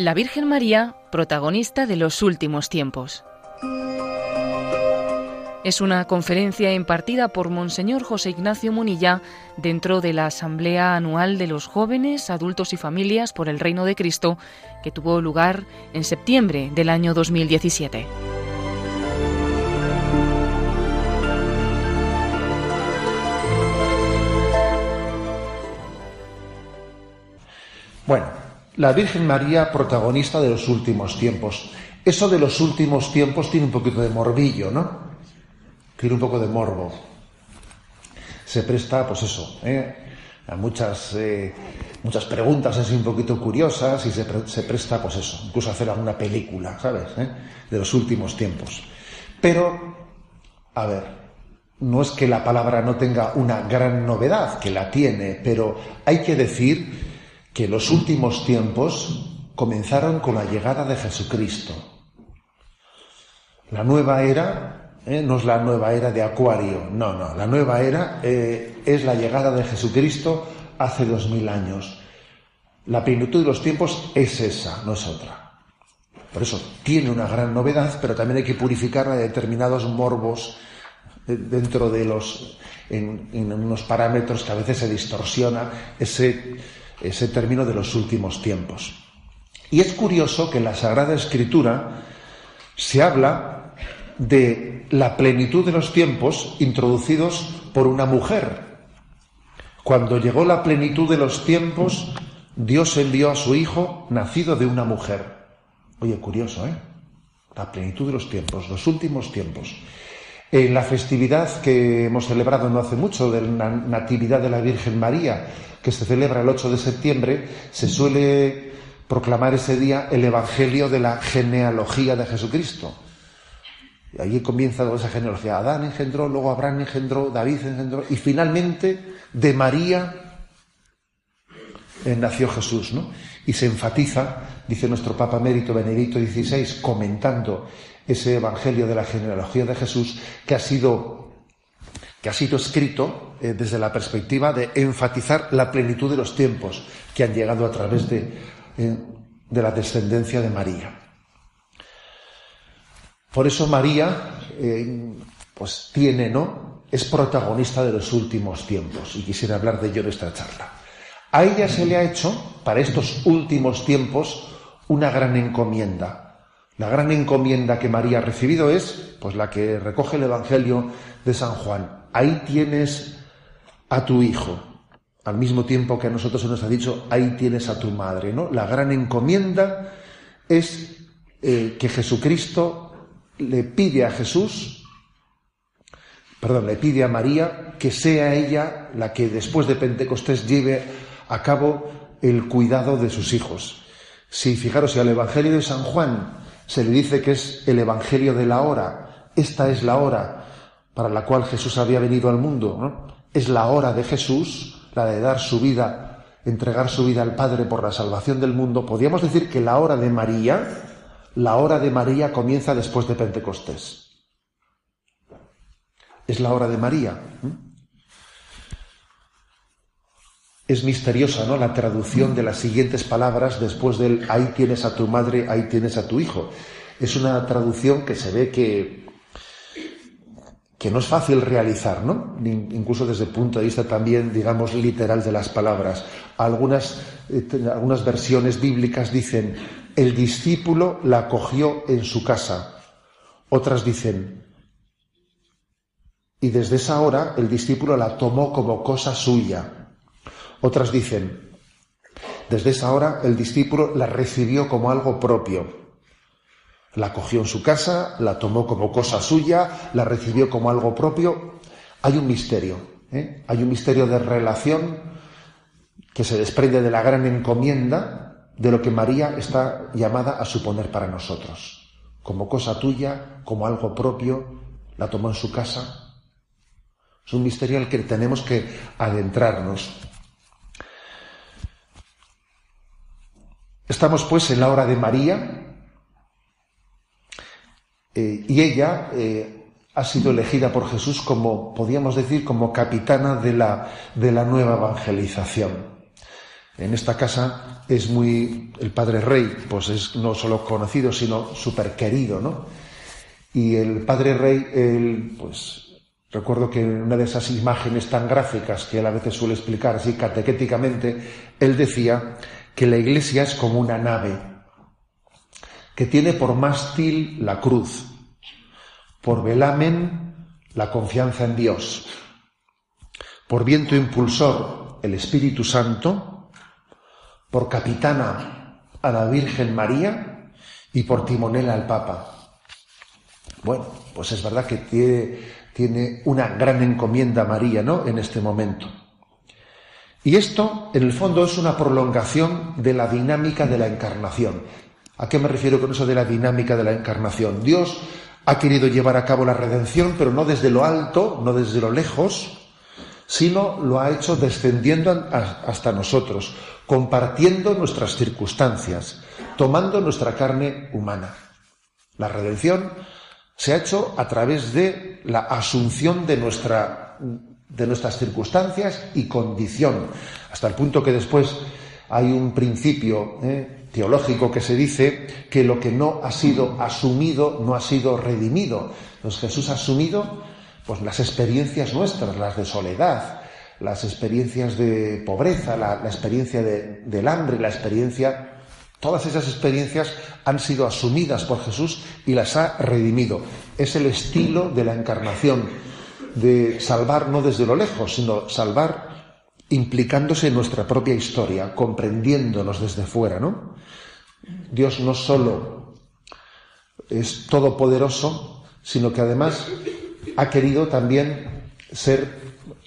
La Virgen María, protagonista de los últimos tiempos. Es una conferencia impartida por Monseñor José Ignacio Munilla dentro de la Asamblea Anual de los Jóvenes, Adultos y Familias por el Reino de Cristo, que tuvo lugar en septiembre del año 2017. Bueno, la Virgen María protagonista de los últimos tiempos. Eso de los últimos tiempos tiene un poquito de morbillo, ¿no? Tiene un poco de morbo. Se presta, pues eso, ¿eh? a muchas, eh, muchas preguntas así un poquito curiosas y se, presta, pues eso, incluso a hacer alguna película, ¿sabes? ¿Eh? De los últimos tiempos. Pero, a ver, no es que la palabra no tenga una gran novedad, que la tiene, pero hay que decir que los últimos tiempos comenzaron con la llegada de Jesucristo. La nueva era eh, no es la nueva era de Acuario, no, no, la nueva era eh, es la llegada de Jesucristo hace dos mil años. La plenitud de los tiempos es esa, no es otra. Por eso tiene una gran novedad, pero también hay que purificarla de determinados morbos eh, dentro de los, en, en unos parámetros que a veces se distorsiona ese ese término de los últimos tiempos. Y es curioso que en la Sagrada Escritura se habla de la plenitud de los tiempos introducidos por una mujer. Cuando llegó la plenitud de los tiempos, Dios envió a su Hijo nacido de una mujer. Oye, curioso, ¿eh? La plenitud de los tiempos, los últimos tiempos. En la festividad que hemos celebrado no hace mucho de la Natividad de la Virgen María, que se celebra el 8 de septiembre, se suele proclamar ese día el Evangelio de la genealogía de Jesucristo. Y allí comienza toda esa genealogía. Adán engendró, luego Abraham engendró, David engendró, y finalmente de María nació Jesús, ¿no? Y se enfatiza, dice nuestro Papa Mérito Benedicto XVI, comentando ese Evangelio de la genealogía de Jesús, que ha sido que ha sido escrito eh, desde la perspectiva de enfatizar la plenitud de los tiempos que han llegado a través de, eh, de la descendencia de María. Por eso María, eh, pues tiene, ¿no? Es protagonista de los últimos tiempos y quisiera hablar de ello en esta charla. A ella se le ha hecho, para estos últimos tiempos, una gran encomienda. La gran encomienda que María ha recibido es, pues la que recoge el Evangelio de San Juan ahí tienes a tu hijo. Al mismo tiempo que a nosotros se nos ha dicho, ahí tienes a tu madre, ¿no? La gran encomienda es eh, que Jesucristo le pide a Jesús, perdón, le pide a María que sea ella la que después de Pentecostés lleve a cabo el cuidado de sus hijos. Si fijaros, si al Evangelio de San Juan se le dice que es el Evangelio de la hora, esta es la hora para la cual Jesús había venido al mundo. Es la hora de Jesús, la de dar su vida, entregar su vida al Padre por la salvación del mundo. Podríamos decir que la hora de María, la hora de María comienza después de Pentecostés. Es la hora de María. Es misteriosa, ¿no? La traducción de las siguientes palabras después del ahí tienes a tu madre, ahí tienes a tu hijo. Es una traducción que se ve que que no es fácil realizar, ¿no? Incluso desde el punto de vista también, digamos, literal de las palabras. Algunas, eh, algunas versiones bíblicas dicen, el discípulo la cogió en su casa. Otras dicen, y desde esa hora el discípulo la tomó como cosa suya. Otras dicen, desde esa hora el discípulo la recibió como algo propio. La cogió en su casa, la tomó como cosa suya, la recibió como algo propio. Hay un misterio, ¿eh? hay un misterio de relación que se desprende de la gran encomienda de lo que María está llamada a suponer para nosotros. Como cosa tuya, como algo propio, la tomó en su casa. Es un misterio al que tenemos que adentrarnos. Estamos pues en la hora de María, eh, y ella, eh, ha sido elegida por Jesús como, podríamos decir, como capitana de la, de la nueva evangelización. En esta casa es muy, el Padre Rey, pues es no solo conocido, sino súper querido, ¿no? Y el Padre Rey, él, pues, recuerdo que en una de esas imágenes tan gráficas que él a veces suele explicar así catequéticamente, él decía que la iglesia es como una nave que tiene por mástil la cruz, por velamen la confianza en Dios, por viento impulsor el Espíritu Santo, por capitana a la Virgen María y por timonel al Papa. Bueno, pues es verdad que tiene, tiene una gran encomienda María, ¿no? En este momento. Y esto, en el fondo, es una prolongación de la dinámica de la encarnación. ¿A qué me refiero con eso de la dinámica de la encarnación? Dios ha querido llevar a cabo la redención, pero no desde lo alto, no desde lo lejos, sino lo ha hecho descendiendo hasta nosotros, compartiendo nuestras circunstancias, tomando nuestra carne humana. La redención se ha hecho a través de la asunción de, nuestra, de nuestras circunstancias y condición, hasta el punto que después hay un principio ¿eh? teológico que se dice que lo que no ha sido asumido no ha sido redimido. Entonces Jesús ha asumido pues, las experiencias nuestras, las de soledad, las experiencias de pobreza, la, experiencia del hambre, la experiencia... Todas esas experiencias han sido asumidas por Jesús y las ha redimido. Es el estilo de la encarnación, de salvar no desde lo lejos, sino salvar implicándose en nuestra propia historia, comprendiéndonos desde fuera, ¿no? Dios no solo es todopoderoso, sino que además ha querido también ser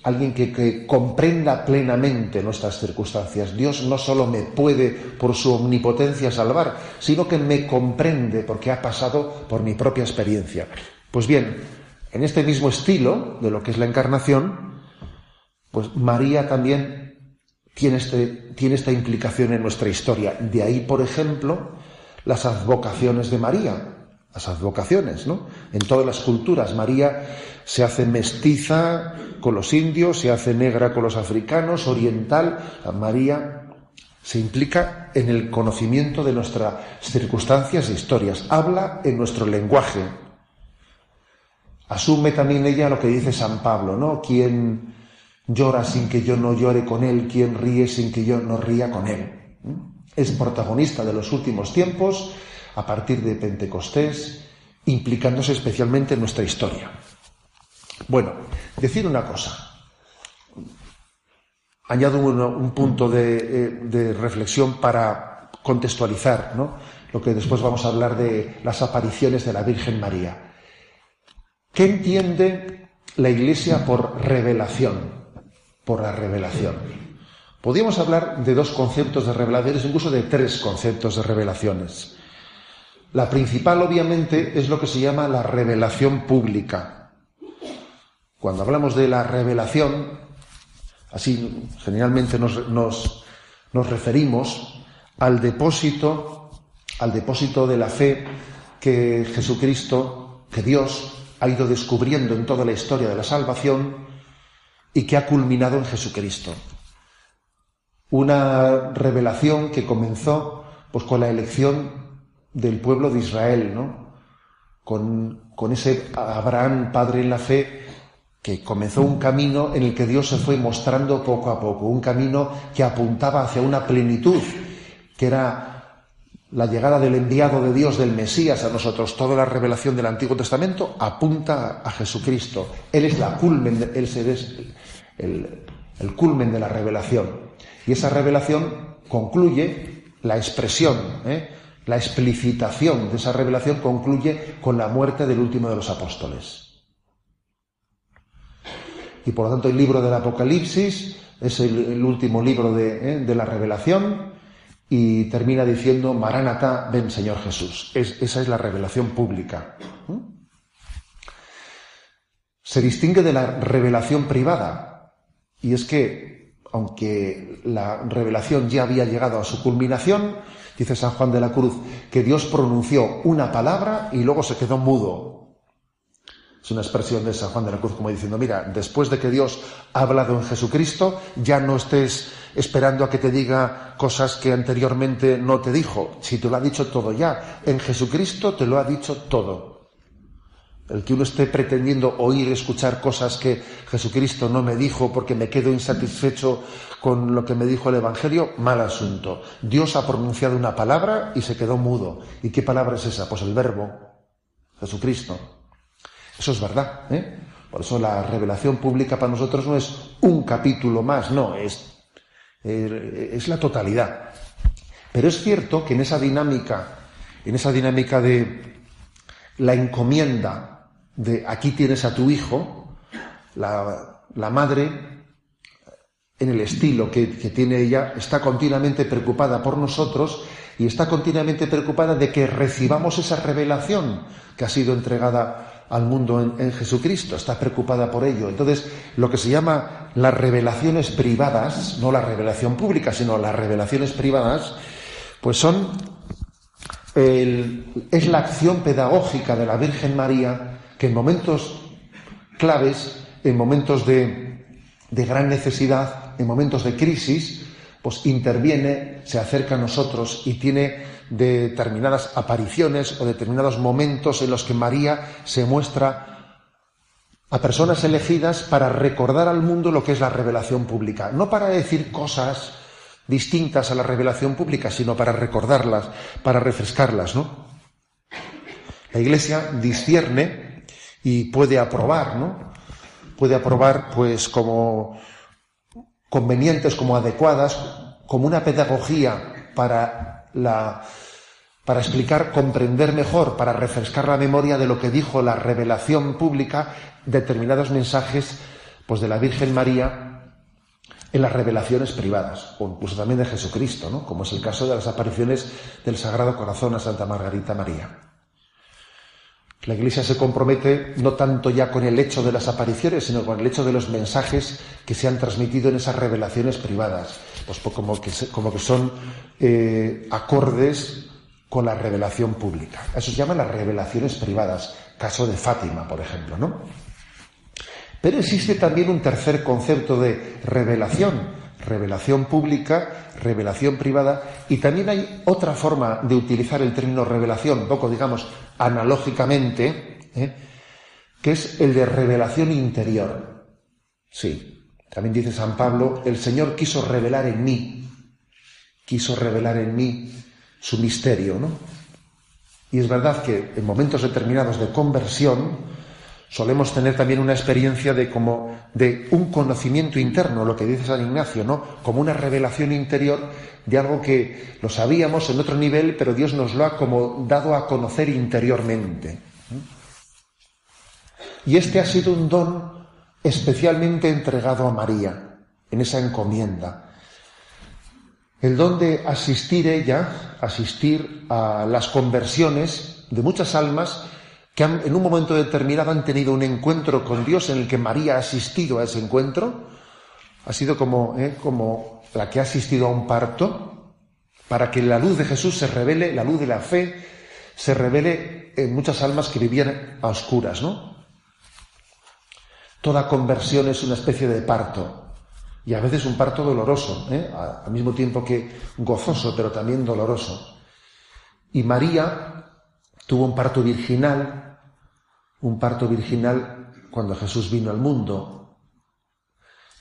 alguien que, comprenda plenamente nuestras circunstancias. Dios no solo me puede, por su omnipotencia, salvar, sino que me comprende porque ha pasado por mi propia experiencia. Pues bien, en este mismo estilo de lo que es la encarnación, pues María también tiene, este, tiene esta implicación en nuestra historia. De ahí, por ejemplo, las advocaciones de María, las advocaciones, ¿no? En todas las culturas, María se hace mestiza con los indios, se hace negra con los africanos, oriental. María se implica en el conocimiento de nuestras circunstancias e historias, habla en nuestro lenguaje. Asume también ella lo que dice San Pablo, ¿no? Quien llora sin que yo no llore con él, quien ríe sin que yo no ría con él. Es protagonista de los últimos tiempos, a partir de Pentecostés, implicándose especialmente en nuestra historia. Bueno, decir una cosa. Añado un, punto de, eh, de, reflexión para contextualizar ¿no? lo que después vamos a hablar de las apariciones de la Virgen María. ¿Qué entiende la Iglesia por revelación? por la revelación. Podríamos hablar de dos conceptos de revelaciones, incluso de tres conceptos de revelaciones. La principal, obviamente, es lo que se llama la revelación pública. Cuando hablamos de la revelación, así generalmente nos, nos, nos referimos al depósito, al depósito de la fe que Jesucristo, que Dios ha ido descubriendo en toda la historia de la salvación y que ha culminado en Jesucristo. Una revelación que comenzó pues, con la elección del pueblo de Israel, ¿no? con, con ese Abraham, padre en la fe, que comenzó un camino en el que Dios se fue mostrando poco a poco, un camino que apuntaba hacia una plenitud, que era la llegada del enviado de Dios, del Mesías a nosotros, toda la revelación del Antiguo Testamento apunta a Jesucristo. Él es la culmen, él es el, culmen de la revelación. Y esa revelación concluye, la expresión, ¿eh? la explicitación de esa revelación concluye con la muerte del último de los apóstoles. Y por lo tanto el libro del Apocalipsis es el, último libro de, ¿eh? de la revelación y termina diciendo, Maranatá, ven Señor Jesús. esa es la revelación pública. Se distingue de la revelación privada. Y es que, aunque la revelación ya había llegado a su culminación, dice San Juan de la Cruz, que Dios pronunció una palabra y luego se quedó mudo. Es una expresión de San Juan de la Cruz como diciendo, mira, después de que Dios ha hablado en Jesucristo, ya no estés esperando a que te diga cosas que anteriormente no te dijo. Si te lo ha dicho todo ya, en Jesucristo te lo ha dicho todo. El que uno esté pretendiendo oír, escuchar cosas que Jesucristo no me dijo porque me quedo insatisfecho con lo que me dijo el Evangelio, mal asunto. Dios ha pronunciado una palabra y se quedó mudo. ¿Y qué palabra es esa? Pues el verbo, Jesucristo. Eso es verdad. ¿eh? Por eso la revelación pública para nosotros no es un capítulo más, no, es, es la totalidad. Pero es cierto que en esa dinámica, en esa dinámica de la encomienda de aquí tienes a tu hijo, la, la madre en el estilo que, que, tiene ella, está continuamente preocupada por nosotros y está continuamente preocupada de que recibamos esa revelación que ha sido entregada al mundo en, Jesucristo, está preocupada por ello. Entonces, lo que se llama las revelaciones privadas, no la revelación pública, sino las revelaciones privadas, pues son es la acción pedagógica de la Virgen María que en momentos claves, en momentos de, de gran necesidad, en momentos de crisis, pues interviene, se acerca a nosotros y tiene determinadas apariciones o determinados momentos en los que María se muestra a personas elegidas para recordar al mundo lo que es la revelación pública, no para decir cosas distintas a la revelación pública, sino para recordarlas, para refrescarlas, ¿no? La Iglesia discierne y puede aprobar, ¿no? Puede aprobar, pues, como convenientes, como adecuadas, como una pedagogía para la para explicar, comprender mejor, para refrescar la memoria de lo que dijo la revelación pública, determinados mensajes pues de la Virgen María en las revelaciones privadas, o incluso también de Jesucristo, ¿no? como es el caso de las apariciones del Sagrado Corazón a Santa Margarita María. La Iglesia se compromete no tanto ya con el hecho de las apariciones, sino con el hecho de los mensajes que se han transmitido en esas revelaciones privadas, pues, como, que, como que son eh, acordes con la revelación pública. Eso se llama las revelaciones privadas, caso de Fátima, por ejemplo, ¿no? Pero existe también un tercer concepto de revelación, revelación pública, revelación privada, y también hay otra forma de utilizar el término revelación, un poco, digamos, analógicamente, ¿eh? que es el de revelación interior. Sí, también dice San Pablo, el Señor quiso revelar en mí, quiso revelar en mí su misterio, ¿no? Y es verdad que en momentos determinados de conversión solemos tener también una experiencia de como de un conocimiento interno, lo que dice San Ignacio, ¿no? Como una revelación interior de algo que lo sabíamos en otro nivel, pero Dios nos lo ha como dado a conocer interiormente. Y este ha sido un don especialmente entregado a María en esa encomienda el don de asistir ella, asistir a las conversiones de muchas almas que en un momento determinado han tenido un encuentro con Dios en el que María ha asistido a ese encuentro, ha sido como, eh, como la que ha asistido a un parto, para que la luz de Jesús se revele, la luz de la fe, se revele en muchas almas que vivían a oscuras, ¿no? Toda conversión es una especie de parto. Y a veces un parto doloroso, ¿eh? al mismo tiempo que gozoso, pero también doloroso. Y María tuvo un parto virginal, un parto virginal cuando Jesús vino al mundo.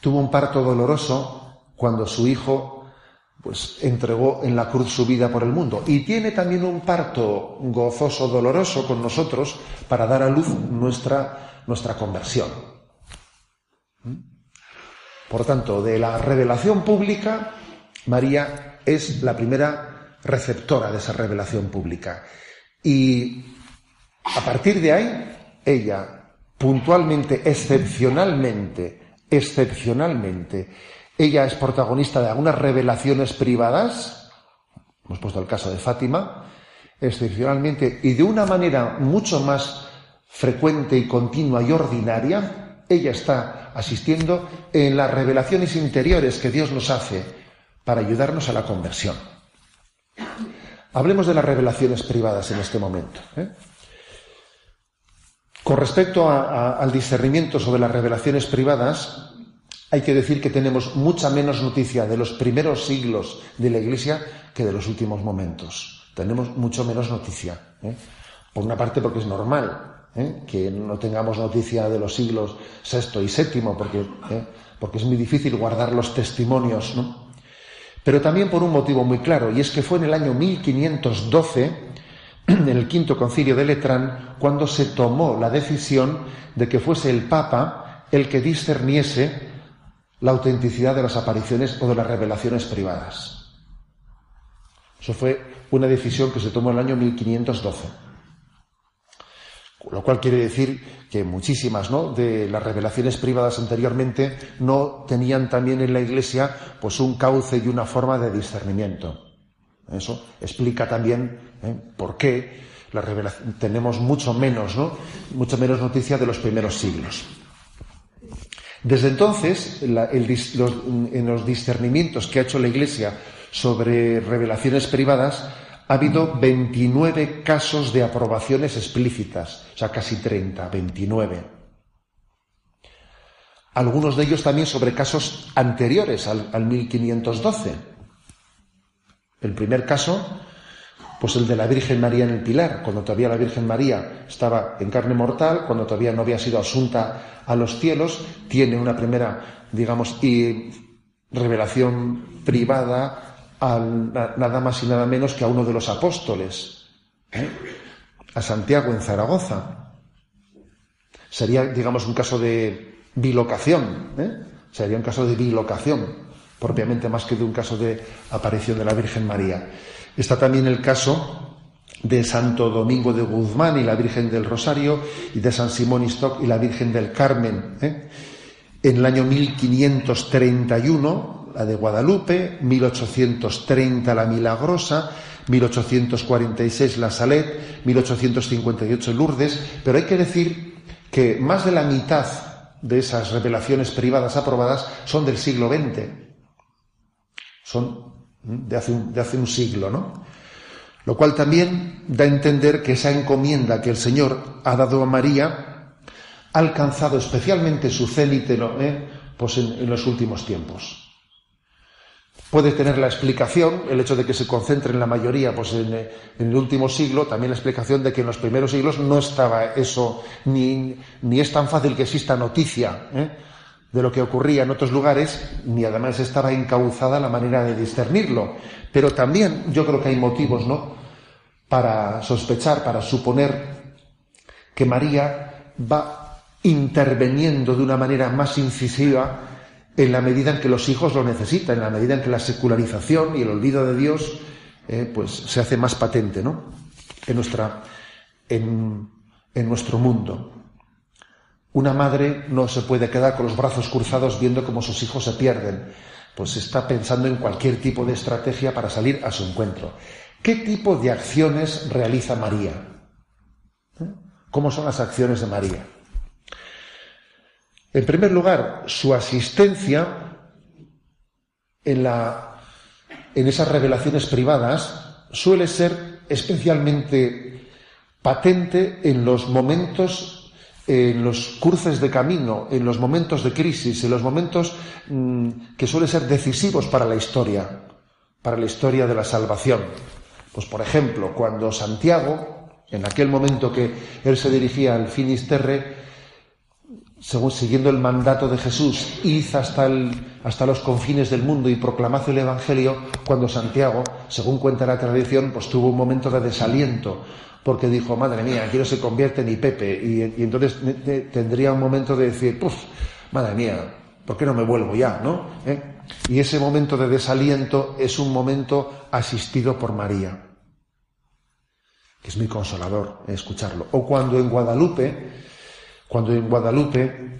Tuvo un parto doloroso cuando su hijo pues entregó en la cruz su vida por el mundo. Y tiene también un parto gozoso, doloroso con nosotros para dar a luz nuestra, nuestra conversión. Por tanto, de la revelación pública, María es la primera receptora de esa revelación pública. Y a partir de ahí, ella, puntualmente, excepcionalmente, excepcionalmente, ella es protagonista de algunas revelaciones privadas, hemos puesto el caso de Fátima, excepcionalmente y de una manera mucho más frecuente y continua y ordinaria, ella está asistiendo en las revelaciones interiores que Dios nos hace para ayudarnos a la conversión. Hablemos de las revelaciones privadas en este momento. ¿eh? Con respecto al discernimiento sobre las revelaciones privadas, hay que decir que tenemos mucha menos noticia de los primeros siglos de la Iglesia que de los últimos momentos. Tenemos mucho menos noticia. ¿eh? Por una parte porque es normal ¿eh? que no tengamos noticia de los siglos VI y VII, porque, ¿eh? porque es muy difícil guardar los testimonios, ¿no? Pero también por un motivo muy claro, y es que fue en el año 1512 en el quinto concilio de Letrán cuando se tomó la decisión de que fuese el Papa el que discerniese la autenticidad de las apariciones o de las revelaciones privadas. Eso fue una decisión que se tomó en el año 1512. Lo cual quiere decir que muchísimas ¿no? de las revelaciones privadas anteriormente no tenían también en la Iglesia pues un cauce y una forma de discernimiento. Eso explica también ¿eh? por qué la tenemos mucho menos, ¿no? mucho menos noticia de los primeros siglos. Desde entonces, en los discernimientos que ha hecho la Iglesia sobre revelaciones privadas, ha habido 29 casos de aprobaciones explícitas, o sea, casi 30, 29. Algunos de ellos también sobre casos anteriores al, al 1512. El primer caso, pues el de la Virgen María en el Pilar, cuando todavía la Virgen María estaba en carne mortal, cuando todavía no había sido asunta a los cielos, tiene una primera, digamos, revelación privada a nada más y nada menos que a uno de los apóstoles, ¿eh? a Santiago en Zaragoza. Sería, digamos, un caso de bilocación, ¿eh? sería un caso de bilocación propiamente más que de un caso de aparición de la Virgen María. Está también el caso de Santo Domingo de Guzmán y la Virgen del Rosario, y de San Simón Stock y la Virgen del Carmen. ¿eh? En el año 1531, la de Guadalupe, 1830 la Milagrosa, 1846 la Salet, 1858 Lourdes, pero hay que decir que más de la mitad de esas revelaciones privadas aprobadas son del siglo XX son de hace un, de hace un siglo, ¿no? Lo cual también da a entender que esa encomienda que el Señor ha dado a María ha alcanzado especialmente su célite ¿eh? pues en, los últimos tiempos. Puede tener la explicación, el hecho de que se concentre en la mayoría pues en, el último siglo, también la explicación de que en los primeros siglos no estaba eso, ni, ni es tan fácil que exista noticia. ¿eh? de lo que ocurría en otros lugares, ni además estaba encauzada la manera de discernirlo. Pero también yo creo que hay motivos, ¿no? Para sospechar, para suponer que María va interviniendo de una manera más incisiva en la medida en que los hijos lo necesitan, en la medida en que la secularización y el olvido de Dios eh, pues se hace más patente, ¿no? En nuestra, en, en nuestro mundo. Una madre no se puede quedar con los brazos cruzados viendo cómo sus hijos se pierden, pues está pensando en cualquier tipo de estrategia para salir a su encuentro. ¿Qué tipo de acciones realiza María? ¿Eh? ¿Cómo son las acciones de María? En primer lugar, su asistencia en, esas revelaciones privadas suele ser especialmente patente en los momentos en los cruces de camino, en los momentos de crisis, en los momentos mm, que suelen ser decisivos para la historia, para la historia de la salvación. Pues por ejemplo, cuando Santiago, en aquel momento que él se dirigía al Finisterre, según siguiendo el mandato de Jesús, id hasta, hasta los confines del mundo y proclamad el Evangelio, cuando Santiago, según cuenta la tradición, pues tuvo un momento de desaliento, porque dijo, madre mía, quiero se convierte en Pepe, y, entonces tendría un momento de decir, puf, madre mía, ¿por qué no me vuelvo ya? ¿no? ¿Eh? Y ese momento de desaliento es un momento asistido por María, que es muy consolador escucharlo. O cuando en Guadalupe, cuando en Guadalupe,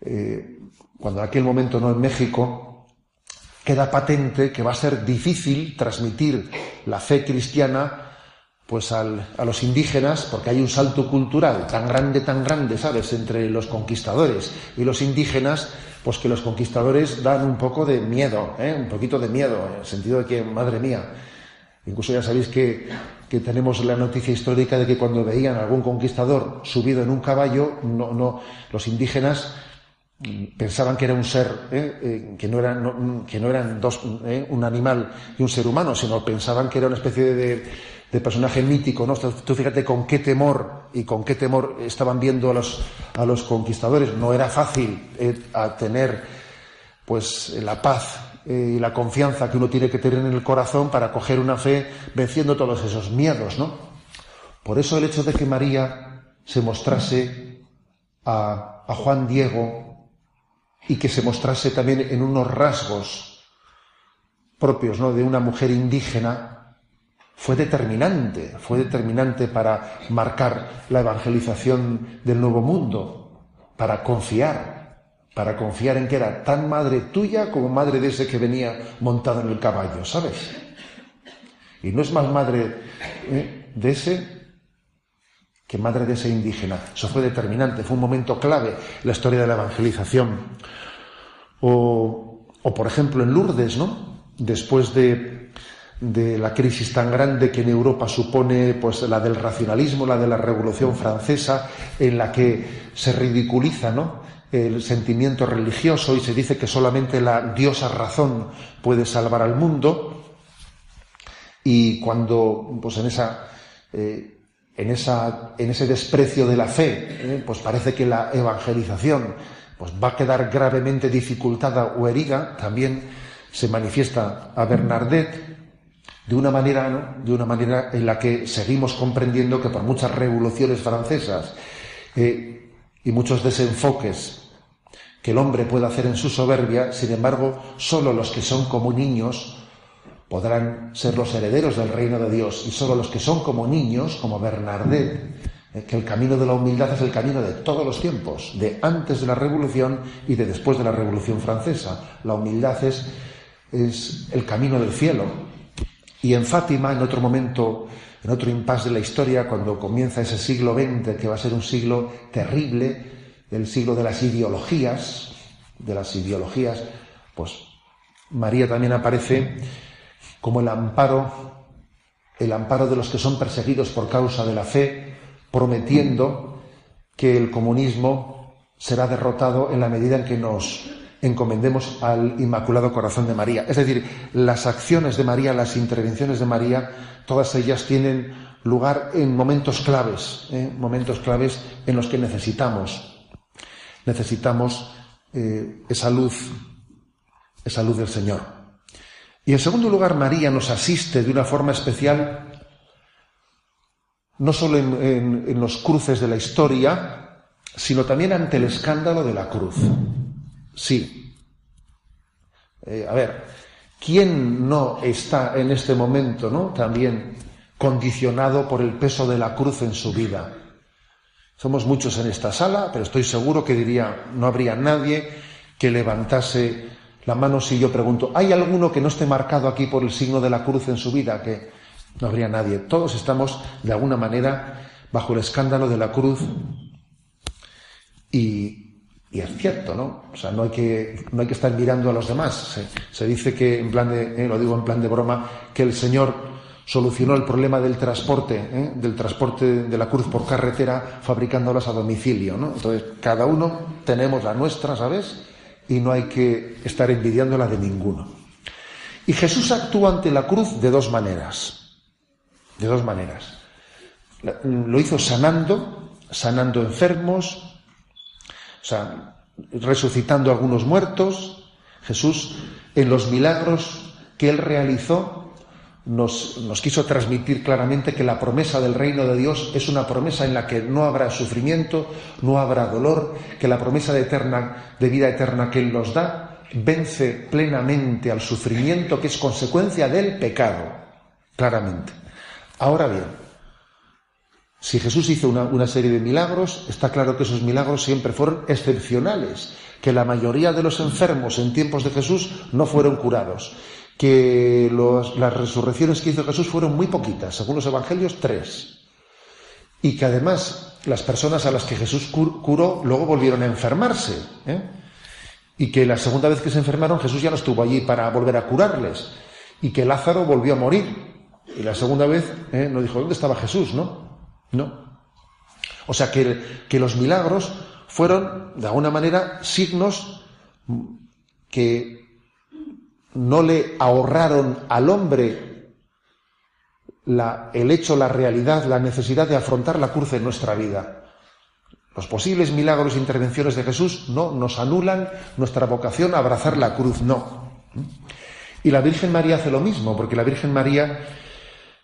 eh, cuando en aquel momento no en México, queda patente que va a ser difícil transmitir la fe cristiana pues a los indígenas, porque hay un salto cultural tan grande, tan grande, ¿sabes?, entre los conquistadores y los indígenas, pues que los conquistadores dan un poco de miedo, ¿eh? un poquito de miedo, en el sentido de que, madre mía, incluso ya sabéis que, que tenemos la noticia histórica de que cuando veían a algún conquistador subido en un caballo, no, no, los indígenas pensaban que era un ser, ¿eh? Eh, que, no eran, que no eran dos, ¿eh? un animal y un ser humano, sino pensaban que era una especie de, de personaje mítico. ¿no? Tú fíjate con qué temor y con qué temor estaban viendo a los, a los conquistadores. No era fácil tener pues la paz y la confianza que uno tiene que tener en el corazón para coger una fe venciendo todos esos miedos, ¿no? Por eso el hecho de que María se mostrase a, a Juan Diego y que se mostrase también en unos rasgos propios ¿no? de una mujer indígena, fue determinante, fue determinante para marcar la evangelización del nuevo mundo, para confiar, para confiar en que era tan madre tuya como madre de ese que venía montado en el caballo, ¿sabes? Y no es más madre ¿eh? de ese que madre de ese indígena. Eso fue determinante, fue un momento clave en la historia de la evangelización. O, por ejemplo, en Lourdes, ¿no? Después de, de, la crisis tan grande que en Europa supone pues, la del racionalismo, la de la Revolución Francesa, en la que se ridiculiza ¿no? El sentimiento religioso y se dice que solamente la diosa razón puede salvar al mundo. Y cuando, pues en esa eh, en, esa, en ese desprecio de la fe, ¿eh? pues parece que la evangelización pues va a quedar gravemente dificultada o herida, también se manifiesta a Bernardet de una manera, de una manera en la que seguimos comprendiendo que por muchas revoluciones francesas eh, y muchos desenfoques que el hombre puede hacer en su soberbia, sin embargo, solo los que son como niños podrán ser los herederos del reino de Dios y solo los que son como niños, como Bernardet, eh, que el camino de la humildad es el camino de todos los tiempos, de antes de la Revolución y de después de la Revolución Francesa. La humildad es, es el camino del cielo. Y en Fátima, en otro momento, en otro impasse de la historia, cuando comienza ese siglo XX, que va a ser un siglo terrible, el siglo de las ideologías, de las ideologías, pues María también aparece como el amparo, el amparo de los que son perseguidos por causa de la fe, prometiendo que el comunismo será derrotado en la medida en que nos encomendemos al Inmaculado Corazón de María. Es decir, las acciones de María, las intervenciones de María, todas ellas tienen lugar en momentos claves, ¿eh? momentos claves en los que necesitamos, necesitamos eh, esa luz, esa luz del Señor. Y en segundo lugar, María nos asiste de una forma especial, no solo en, los cruces de la historia, sino también ante el escándalo de la cruz. Sí. Eh, a ver, ¿quién no está en este momento, ¿no? También condicionado por el peso de la cruz en su vida. Somos muchos en esta sala, pero estoy seguro que diría, no habría nadie que levantase la mano si yo pregunto, ¿hay alguno que no esté marcado aquí por el signo de la cruz en su vida? Que no habría nadie. Todos estamos, de alguna manera, bajo el escándalo de la cruz. Y, es cierto, ¿no? O sea, no hay que, no hay que estar mirando a los demás. Se, dice que, en plan de, eh, lo digo en plan de broma, que el Señor solucionó el problema del transporte, ¿eh? del transporte de la cruz por carretera, fabricándolas a domicilio, ¿no? Entonces, cada uno tenemos la nuestra, ¿sabes? y no hay que estar envidiándola de ninguno. Y Jesús actúa ante la cruz de dos maneras. De dos maneras. Lo hizo sanando, sanando enfermos, o sea, resucitando algunos muertos. Jesús, en los milagros que él realizó, nos, quiso transmitir claramente que la promesa del reino de Dios es una promesa en la que no habrá sufrimiento, no habrá dolor, que la promesa de, eterna, de vida eterna que Él nos da vence plenamente al sufrimiento que es consecuencia del pecado, claramente. Ahora bien, si Jesús hizo una, una serie de milagros, está claro que esos milagros siempre fueron excepcionales, que la mayoría de los enfermos en tiempos de Jesús no fueron curados que las resurrecciones que hizo Jesús fueron muy poquitas, según los evangelios, tres. Y que además las personas a las que Jesús curó luego volvieron a enfermarse. ¿eh? Y que la segunda vez que se enfermaron Jesús ya no estuvo allí para volver a curarles. Y que Lázaro volvió a morir. Y la segunda vez ¿eh? nos dijo, ¿dónde estaba Jesús? ¿No? No. O sea que, que los milagros fueron, de alguna manera, signos que no le ahorraron al hombre la, el hecho, la realidad, la necesidad de afrontar la cruz en nuestra vida. Los posibles milagros e intervenciones de Jesús no nos anulan nuestra vocación a abrazar la cruz, no. Y la Virgen María hace lo mismo, porque la Virgen María,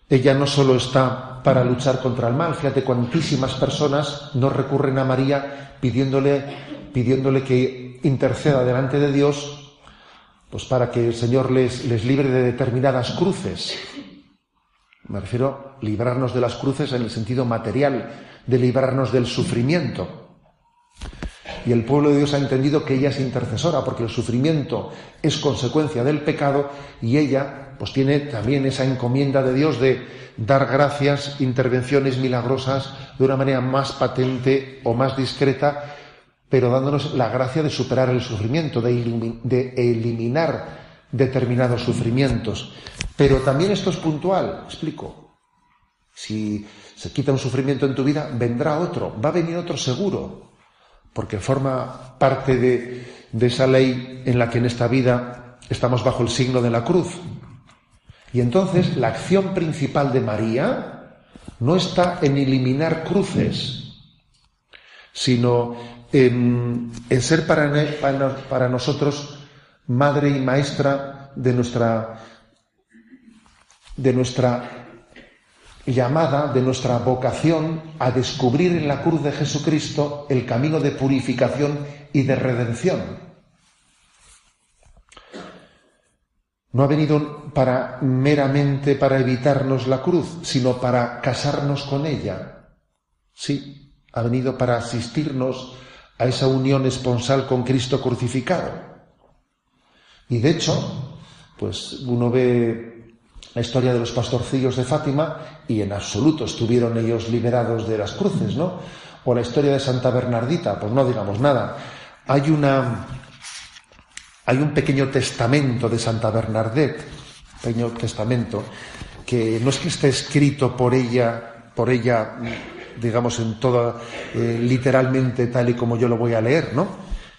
ella no solo está para luchar contra el mal, fíjate, cuantísimas personas no recurren a María pidiéndole, pidiéndole que interceda delante de Dios, pues para que el Señor les, les libre de determinadas cruces. Me refiero a librarnos de las cruces en el sentido material, de librarnos del sufrimiento. Y el pueblo de Dios ha entendido que ella es intercesora, porque el sufrimiento es consecuencia del pecado y ella pues tiene también esa encomienda de Dios de dar gracias, intervenciones milagrosas de una manera más patente o más discreta, pero dándonos la gracia de superar el sufrimiento, de, de eliminar determinados sufrimientos. Pero también esto es puntual, explico. Si se quita un sufrimiento en tu vida, vendrá otro, va a venir otro seguro, porque forma parte de, esa ley en la que en esta vida estamos bajo el signo de la cruz. Y entonces la acción principal de María no está en eliminar cruces, sino en, ser para, para, nosotros madre y maestra de nuestra, de nuestra llamada de nuestra vocación a descubrir en la cruz de Jesucristo el camino de purificación y de redención. No ha venido para meramente para evitarnos la cruz, sino para casarnos con ella. Sí, ha venido para asistirnos a esa unión esponsal con Cristo crucificado. Y de hecho, pues uno ve la historia de los pastorcillos de Fátima y en absoluto estuvieron ellos liberados de las cruces, ¿no? O la historia de Santa Bernardita, pues no digamos nada. Hay una hay un pequeño testamento de Santa Bernadette, pequeño testamento que no es que esté escrito por ella, por ella, digamos en toda eh, literalmente tal y como yo lo voy a leer, ¿no?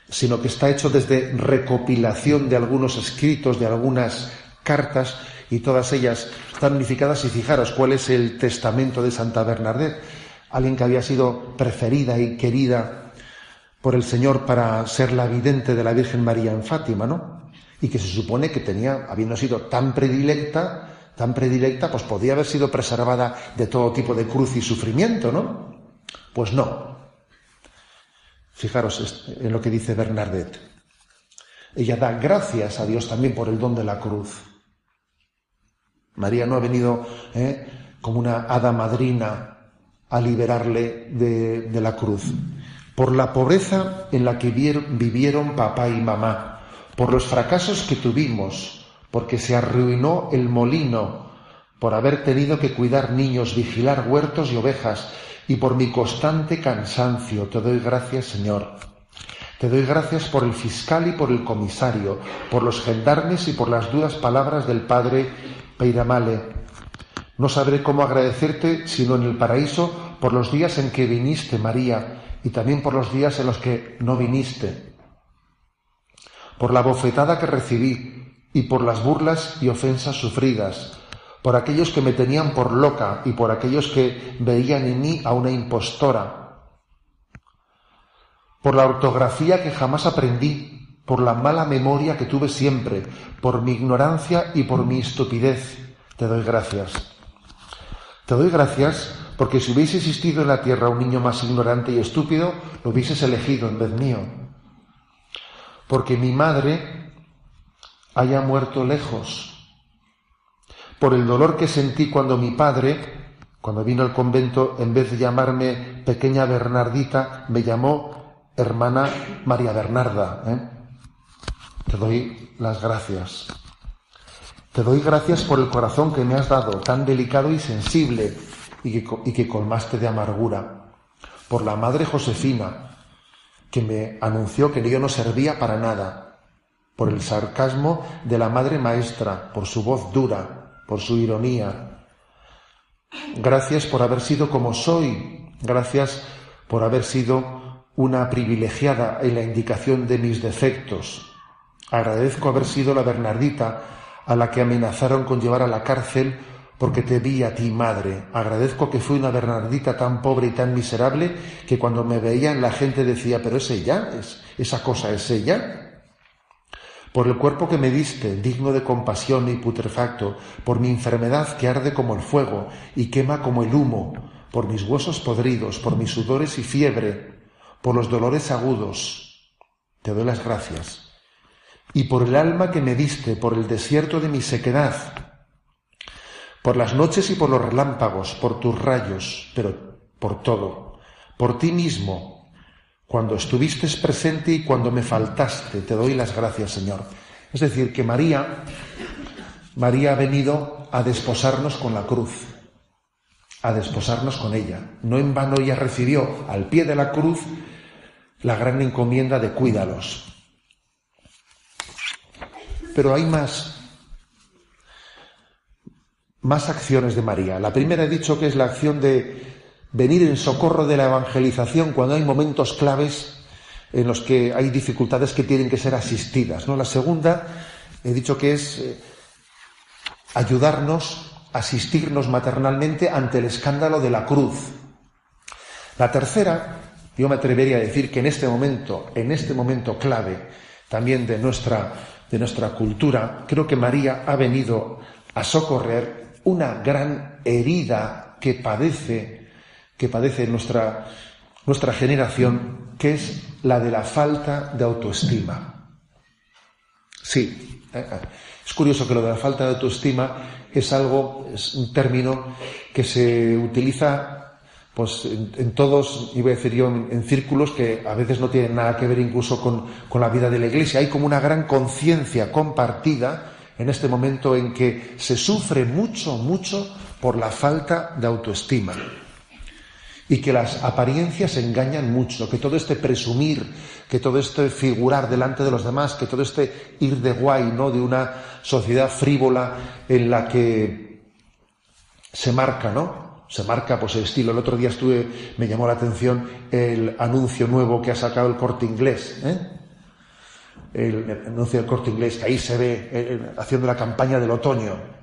Sino que está hecho desde recopilación de algunos escritos, de algunas cartas y todas ellas están unificadas y fijaros cuál es el testamento de Santa Bernadette, alguien que había sido preferida y querida por el Señor para ser la vidente de la Virgen María en Fátima, ¿no? Y que se supone que tenía, habiendo sido tan predilecta, tan predilecta, pues podía haber sido preservada de todo tipo de cruz y sufrimiento, ¿no? Pues no. Fijaros en lo que dice Bernadette. Ella da gracias a Dios también por el don de la cruz. María no ha venido ¿eh? como una hada madrina a liberarle de, la cruz. Por la pobreza en la que vivieron papá y mamá, por los fracasos que tuvimos, porque se arruinó el molino, por haber tenido que cuidar niños, vigilar huertos y ovejas, y por mi constante cansancio, te doy gracias, Señor. Te doy gracias por el fiscal y por el comisario, por los gendarmes y por las duras palabras del Padre Peiramale. No sabré cómo agradecerte sino en el paraíso por los días en que viniste, María, y también por los días en los que no viniste. Por la bofetada que recibí y por las burlas y ofensas sufridas, por aquellos que me tenían por loca y por aquellos que veían en mí a una impostora, por la ortografía que jamás aprendí por la mala memoria que tuve siempre, por mi ignorancia y por mi estupidez. Te doy gracias. Te doy gracias porque si hubiese existido en la tierra un niño más ignorante y estúpido, lo hubieses elegido en vez mío. Porque mi madre haya muerto lejos. Por el dolor que sentí cuando mi padre, cuando vino al convento, en vez de llamarme pequeña Bernardita, me llamó hermana María Bernarda. ¿eh? Te doy las gracias. Te doy gracias por el corazón que me has dado, tan delicado y sensible, y que, colmaste de amargura. Por la Madre Josefina, que me anunció que yo no servía para nada. Por el sarcasmo de la Madre Maestra, por su voz dura, por su ironía. Gracias por haber sido como soy. Gracias por haber sido una privilegiada en la indicación de mis defectos. Agradezco haber sido la Bernardita a la que amenazaron con llevar a la cárcel porque te vi a ti, madre. Agradezco que fui una Bernardita tan pobre y tan miserable que cuando me veían la gente decía, pero es ella, ¿Es, esa cosa es ella por el cuerpo que me diste, digno de compasión y putrefacto, por mi enfermedad que arde como el fuego y quema como el humo, por mis huesos podridos, por mis sudores y fiebre, por los dolores agudos. Te doy las gracias. Y por el alma que me diste, por el desierto de mi sequedad, por las noches y por los relámpagos, por tus rayos, pero por todo, por ti mismo, cuando estuviste presente y cuando me faltaste. Te doy las gracias, Señor. Es decir, que María, María ha venido a desposarnos con la cruz, a desposarnos con ella. No en vano ella recibió al pie de la cruz la gran encomienda de cuídalos. Pero hay más, más acciones de María. La primera he dicho que es la acción de venir en socorro de la evangelización cuando hay momentos claves en los que hay dificultades que tienen que ser asistidas. ¿no? La segunda, he dicho que es eh, ayudarnos, asistirnos maternalmente ante el escándalo de la cruz. La tercera, yo me atrevería a decir que en este momento, en este momento clave también de nuestra, de nuestra cultura, creo que María ha venido a socorrer una gran herida que padece que padece nuestra, nuestra generación, que es la de la falta de autoestima. Sí, eh, es curioso que lo de la falta de autoestima es algo, es un término que se utiliza pues en, todos, iba a decir yo, en, círculos que a veces no tienen nada que ver incluso con, con la vida de la Iglesia. Hay como una gran conciencia compartida en este momento en que se sufre mucho, mucho por la falta de autoestima y que las apariencias engañan mucho, que todo este presumir, que todo este figurar delante de los demás, que todo este ir de guay, ¿no? De una sociedad frívola en la que se marca, ¿no? Se marca pues el estilo. El otro día estuve, me llamó la atención el anuncio nuevo que ha sacado el corte inglés, ¿eh? el, anuncio del corte inglés, que ahí se ve eh, haciendo la campaña del otoño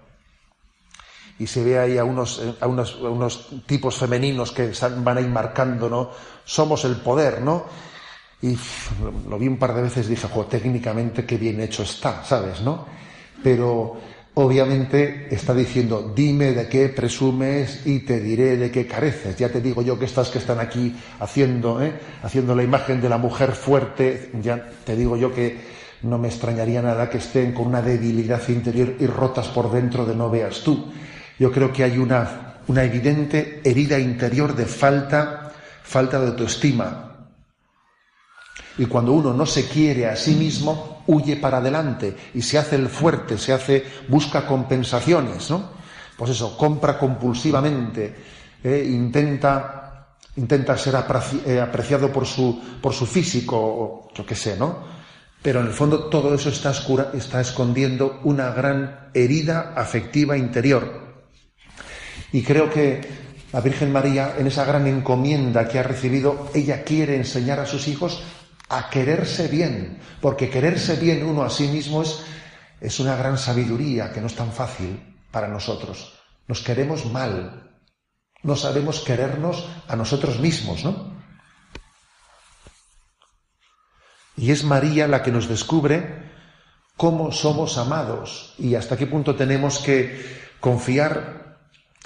y se ve ahí a unos, a unos, unos tipos femeninos que van a ir marcando, ¿no? Somos el poder, ¿no? Y lo vi un par de veces y dije, jo, técnicamente qué bien hecho está, ¿sabes, no? Pero obviamente está diciendo, dime de qué presumes y te diré de qué careces. Ya te digo yo que estas que están aquí haciendo, ¿eh? haciendo la imagen de la mujer fuerte, ya te digo yo que no me extrañaría nada que estén con una debilidad interior y rotas por dentro de no veas tú. Yo creo que hay una, una evidente herida interior de falta, falta de autoestima. Y cuando uno no se quiere a sí mismo, huye para adelante y se hace el fuerte, se hace, busca compensaciones, ¿no? Pues eso, compra compulsivamente, eh, intenta, intenta ser eh, apreciado por su, por su físico, o yo qué sé, ¿no? Pero en el fondo todo eso está, está escondiendo una gran herida afectiva interior. Y creo que la Virgen María, en esa gran encomienda que ha recibido, ella quiere enseñar a sus hijos a quererse bien, porque quererse bien uno a sí mismo es, es una gran sabiduría que no es tan fácil para nosotros. Nos queremos mal, no sabemos querernos a nosotros mismos, ¿no? Y es María la que nos descubre cómo somos amados y hasta qué punto tenemos que confiar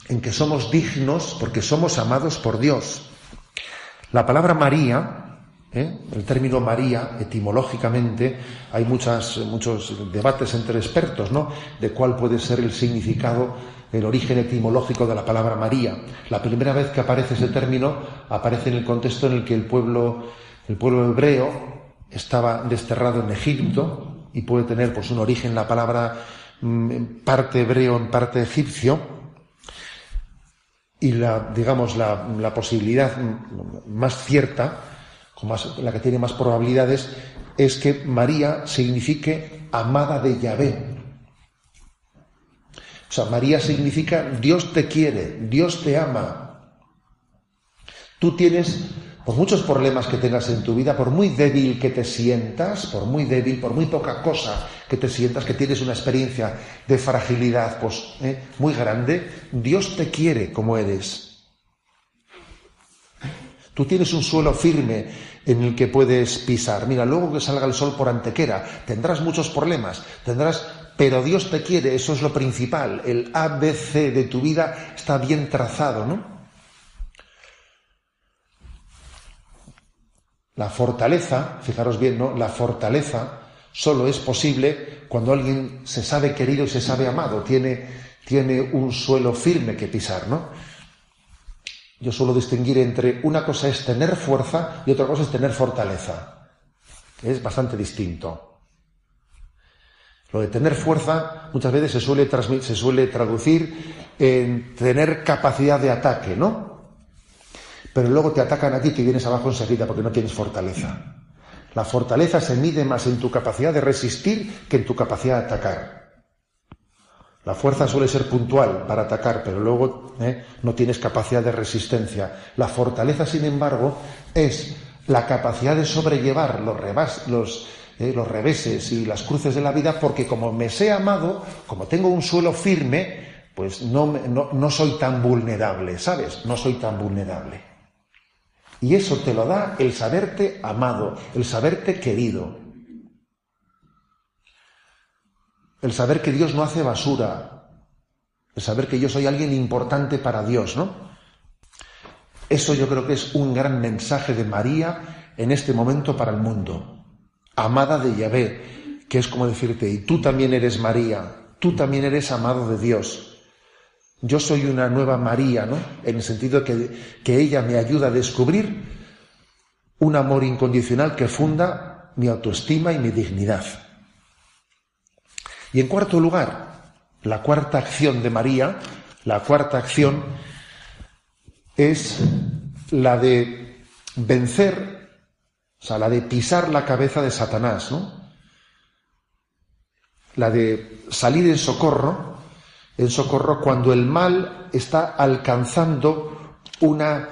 en que somos dignos porque somos amados por Dios. La palabra María, ¿eh? el término María, etimológicamente, hay muchas, muchos debates entre expertos, ¿no? De cuál puede ser el significado, el origen etimológico de la palabra María. La primera vez que aparece ese término aparece en el contexto en el que el pueblo, el pueblo hebreo estaba desterrado en Egipto y puede tener pues un origen la palabra mm, parte hebreo en parte egipcio y la, digamos, la, posibilidad más cierta, la que tiene más probabilidades, es que María signifique amada de Yahvé. O sea, María significa Dios te quiere, Dios te ama. Tú tienes, por muchos problemas que tengas en tu vida, por muy débil que te sientas, por muy débil, por muy poca cosa que te sientas, que tienes una experiencia de fragilidad pues, ¿eh? muy grande, Dios te quiere como eres. Tú tienes un suelo firme en el que puedes pisar. Mira, luego que salga el sol por antequera, tendrás muchos problemas, tendrás, pero Dios te quiere, eso es lo principal. El ABC de tu vida está bien trazado, ¿no? La fortaleza, fijaros bien, ¿no? La fortaleza solo es posible cuando alguien se sabe querido y se sabe amado, tiene, tiene un suelo firme que pisar, ¿no? yo suelo distinguir entre una cosa es tener fuerza y otra cosa es tener fortaleza. Es bastante distinto. Lo de tener fuerza muchas veces se suele, se suele traducir en tener capacidad de ataque, ¿no? Pero luego te atacan a ti y vienes abajo enseguida porque no tienes fortaleza. La fortaleza se mide más en tu capacidad de resistir que en tu capacidad de atacar. La fuerza suele ser puntual para atacar, pero luego ¿eh? no tienes capacidad de resistencia. La fortaleza, sin embargo, es la capacidad de sobrellevar los, ¿eh? los reveses y las cruces de la vida, porque como me sé amado, como tengo un suelo firme, pues no, no, no soy tan vulnerable, ¿sabes? No soy tan vulnerable. Y eso te lo da el saberte amado, el saberte querido. el saber que Dios no hace basura, el saber que yo soy alguien importante para Dios, ¿no? Eso yo creo que es un gran mensaje de María en este momento para el mundo. Amada de Yahvé, que es como decirte, y tú también eres María, tú también eres amado de Dios. Yo soy una nueva María, ¿no? En el sentido que, que ella me ayuda a descubrir un amor incondicional que funda mi autoestima y mi dignidad. Y en cuarto lugar, la cuarta acción de María, la cuarta acción es la de vencer, o sea, la de pisar la cabeza de Satanás, ¿no? La de salir en socorro, en socorro cuando el mal está alcanzando una,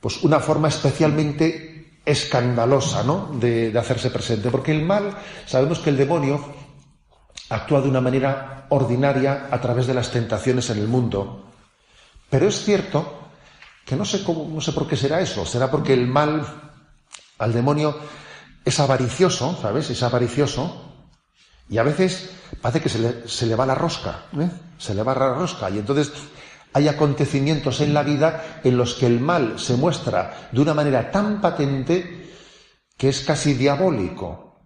pues una forma especialmente escandalosa, ¿no? De, de hacerse presente. Porque el mal, sabemos que el demonio actúa de una manera ordinaria a través de las tentaciones en el mundo. Pero es cierto que no sé cómo, no sé por qué será eso. Será porque el mal al demonio es avaricioso, ¿sabes? Es avaricioso. Y a veces parece que se le, va la rosca, ¿eh? Se le va la rosca. Y entonces hay acontecimientos en la vida en los que el mal se muestra de una manera tan patente que es casi diabólico.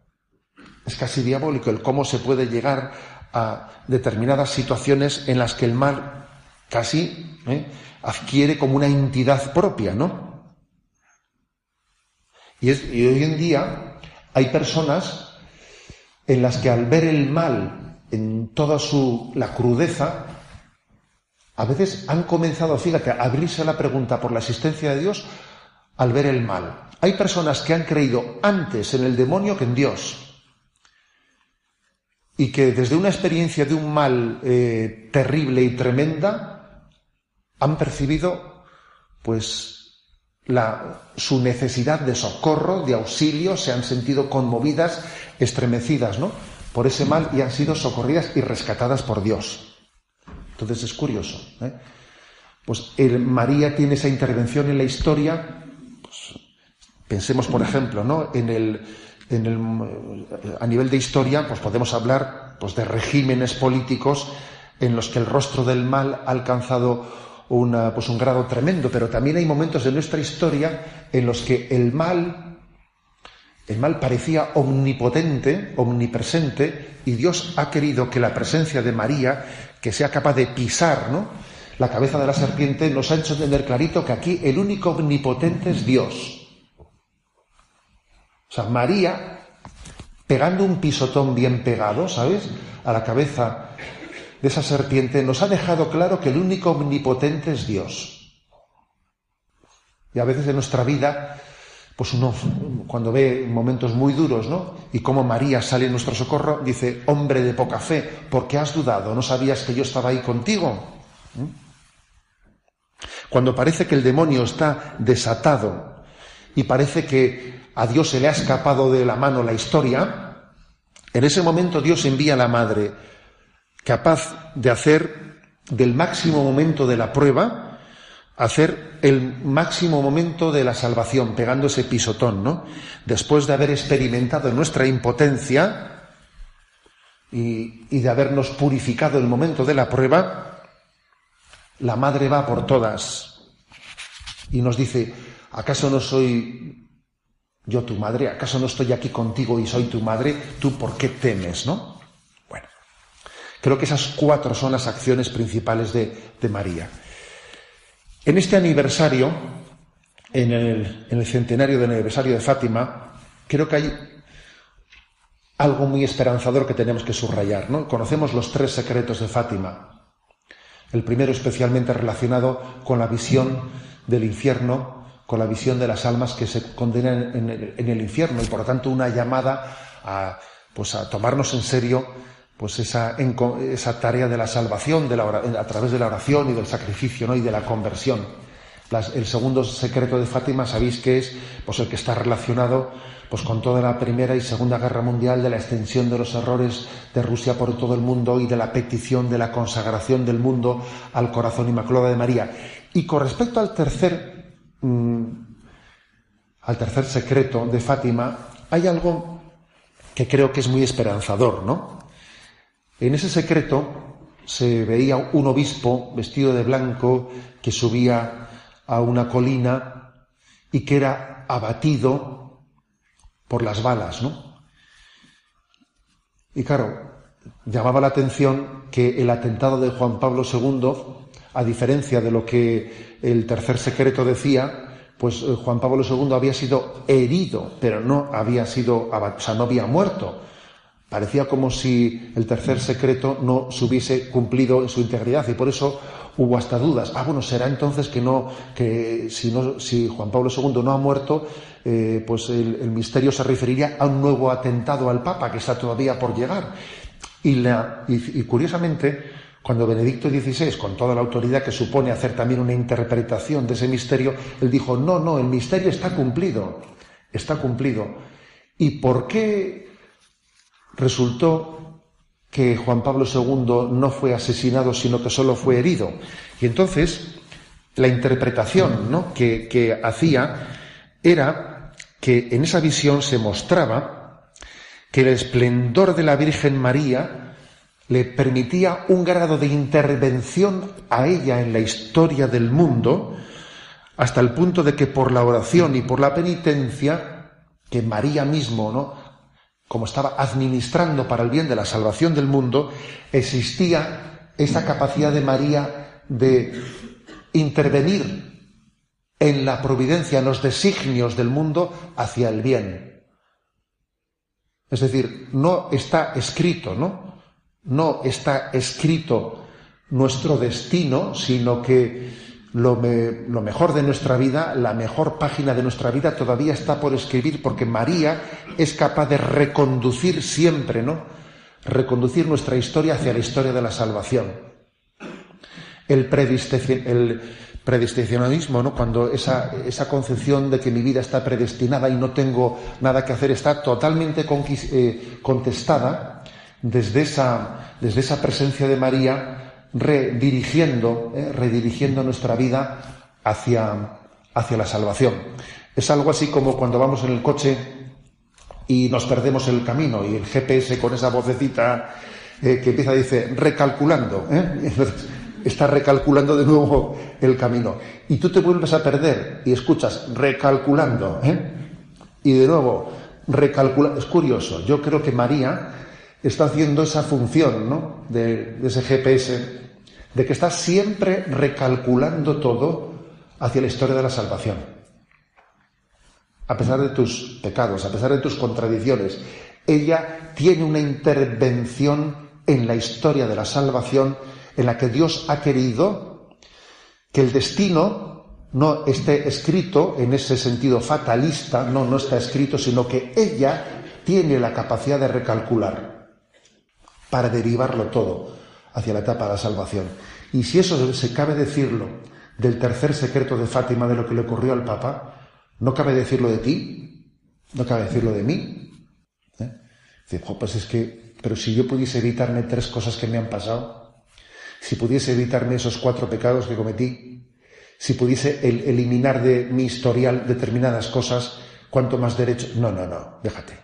Es casi diabólico el cómo se puede llegar a determinadas situaciones en las que el mal casi ¿eh? adquiere como una entidad propia, ¿no? Y hoy en día hay personas en las que al ver el mal en toda su la crudeza, a veces han comenzado, fíjate, a abrirse la pregunta por la existencia de Dios al ver el mal. Hay personas que han creído antes en el demonio que en Dios y que desde una experiencia de un mal eh, terrible y tremenda han percibido pues la, su necesidad de socorro, de auxilio, se han sentido conmovidas, estremecidas, ¿no? Por ese mal y han sido socorridas y rescatadas por Dios. Entonces es curioso. ¿eh? Pues María tiene esa intervención en la historia. Pues, pensemos, por ejemplo, ¿no? En el, a nivel de historia, pues podemos hablar pues, de regímenes políticos en los que el rostro del mal ha alcanzado pues un grado tremendo, pero también hay momentos de nuestra historia en los que el mal, el mal parecía omnipotente, omnipresente, y Dios ha querido que la presencia de María, que sea capaz de pisar ¿no? la cabeza de la serpiente, nos ha hecho entender clarito que aquí el único omnipotente es Dios. O sea, María, pegando un pisotón bien pegado, ¿sabes? A la cabeza de esa serpiente, nos ha dejado claro que el único omnipotente es Dios. Y a veces en nuestra vida, pues uno cuando ve momentos muy duros, ¿no? Y cómo María sale en nuestro socorro, dice, hombre de poca fe, ¿por qué has dudado? ¿No sabías que yo estaba ahí contigo? ¿Mm? Cuando parece que el demonio está desatado y parece que a Dios se le ha escapado de la mano la historia, en ese momento Dios envía a la madre capaz de hacer del máximo momento de la prueba, hacer el máximo momento de la salvación, pegando ese pisotón, ¿no? Después de haber experimentado nuestra impotencia y, y de habernos purificado el momento de la prueba, la madre va por todas y nos dice, ¿acaso no soy yo tu madre? ¿Acaso no estoy aquí contigo y soy tu madre? ¿Tú por qué temes, no? Creo que esas cuatro son las acciones principales de, María. En este aniversario, en el, centenario del aniversario de Fátima, creo que hay algo muy esperanzador que tenemos que subrayar. ¿no? Conocemos los tres secretos de Fátima. El primero especialmente relacionado con la visión del infierno, con la visión de las almas que se condenan en el, infierno y por lo tanto una llamada a, pues a tomarnos en serio pues esa, esa tarea de la salvación a través de la oración y del sacrificio ¿no? y de la conversión. el segundo secreto de Fátima, sabéis que es pues, el que está relacionado pues, con toda la Primera y Segunda Guerra Mundial, de la extensión de los errores de Rusia por todo el mundo y de la petición de la consagración del mundo al corazón inmaculado de María. Y con respecto al tercer, mm, al tercer secreto de Fátima, hay algo que creo que es muy esperanzador, ¿no? En ese secreto se veía un obispo vestido de blanco que subía a una colina y que era abatido por las balas, ¿no? Y claro, llamaba la atención que el atentado de Juan Pablo II, a diferencia de lo que el tercer secreto decía, pues eh, Juan Pablo II había sido herido, pero no había sido, o sea, no había muerto. Parecía como si el tercer secreto no se hubiese cumplido en su integridad y por eso hubo hasta dudas. Ah, bueno, será entonces que no, que si, Juan Pablo II no ha muerto, eh, pues el, misterio se referiría a un nuevo atentado al Papa que está todavía por llegar. Y, y curiosamente, cuando Benedicto XVI, con toda la autoridad que supone hacer también una interpretación de ese misterio, él dijo, no, no, el misterio está cumplido, está cumplido. ¿Y por qué resultó que Juan Pablo II no fue asesinado, sino que solo fue herido. Y entonces la interpretación que, que hacía era que en esa visión se mostraba que el esplendor de la Virgen María le permitía un grado de intervención a ella en la historia del mundo, hasta el punto de que por la oración y por la penitencia, que María mismo ¿no? Como estaba administrando para el bien de la salvación del mundo, existía esa capacidad de María de intervenir en la providencia, en los designios del mundo hacia el bien. Es decir, no está escrito, ¿no? No está escrito nuestro destino, sino que lo, mejor de nuestra vida, la mejor página de nuestra vida todavía está por escribir porque María es capaz de reconducir siempre, ¿no? Reconducir nuestra historia hacia la historia de la salvación. El, predestinacionalismo, ¿no? Cuando esa, esa, concepción de que mi vida está predestinada y no tengo nada que hacer está totalmente eh, contestada desde esa, desde esa presencia de María redirigiendo, eh, redirigiendo nuestra vida hacia, hacia la salvación. Es algo así como cuando vamos en el coche y nos perdemos el camino y el GPS con esa vocecita eh, que empieza, dice, recalculando. ¿eh? está recalculando de nuevo el camino. Y tú te vuelves a perder y escuchas recalculando. Y de nuevo, recalculando. Es curioso. Yo creo que María está haciendo esa función ¿no? de, ese GPS, de que está siempre recalculando todo hacia la historia de la salvación. A pesar de tus pecados, a pesar de tus contradicciones, ella tiene una intervención en la historia de la salvación en la que Dios ha querido que el destino no esté escrito en ese sentido fatalista, no, no está escrito, sino que ella tiene la capacidad de recalcular para derivarlo todo hacia la etapa de la salvación. Y si eso se cabe decirlo del tercer secreto de Fátima de lo que le ocurrió al Papa, no cabe decirlo de ti, no cabe decirlo de mí. ¿Eh? Dice, pues es que, pero si yo pudiese evitarme tres cosas que me han pasado, si pudiese evitarme esos cuatro pecados que cometí, si pudiese eliminar de mi historial determinadas cosas, cuanto más derecho. No, no, no, déjate.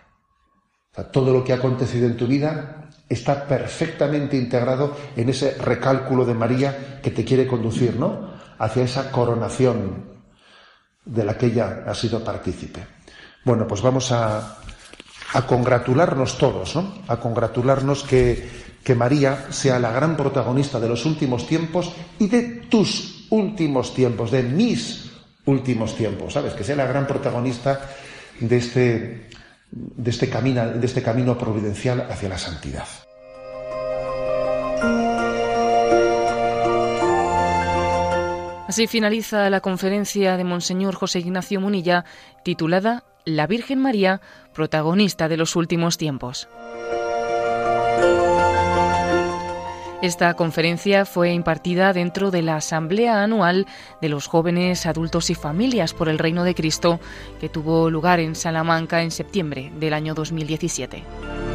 todo lo que ha acontecido en tu vida está perfectamente integrado en ese recálculo de María que te quiere conducir, ¿no? Hacia esa coronación de la que ella ha sido partícipe. Bueno, pues vamos a, a congratularnos todos, ¿no? A congratularnos que, que María sea la gran protagonista de los últimos tiempos y de tus últimos tiempos, de mis últimos tiempos, ¿sabes? Que sea la gran protagonista de este, de este, camino, de este camino providencial hacia la santidad. Así finaliza la conferencia de Monseñor José Ignacio Munilla titulada La Virgen María, protagonista de los últimos tiempos. Esta conferencia fue impartida dentro de la Asamblea Anual de los Jóvenes, Adultos y Familias por el Reino de Cristo, que tuvo lugar en Salamanca en septiembre del año 2017.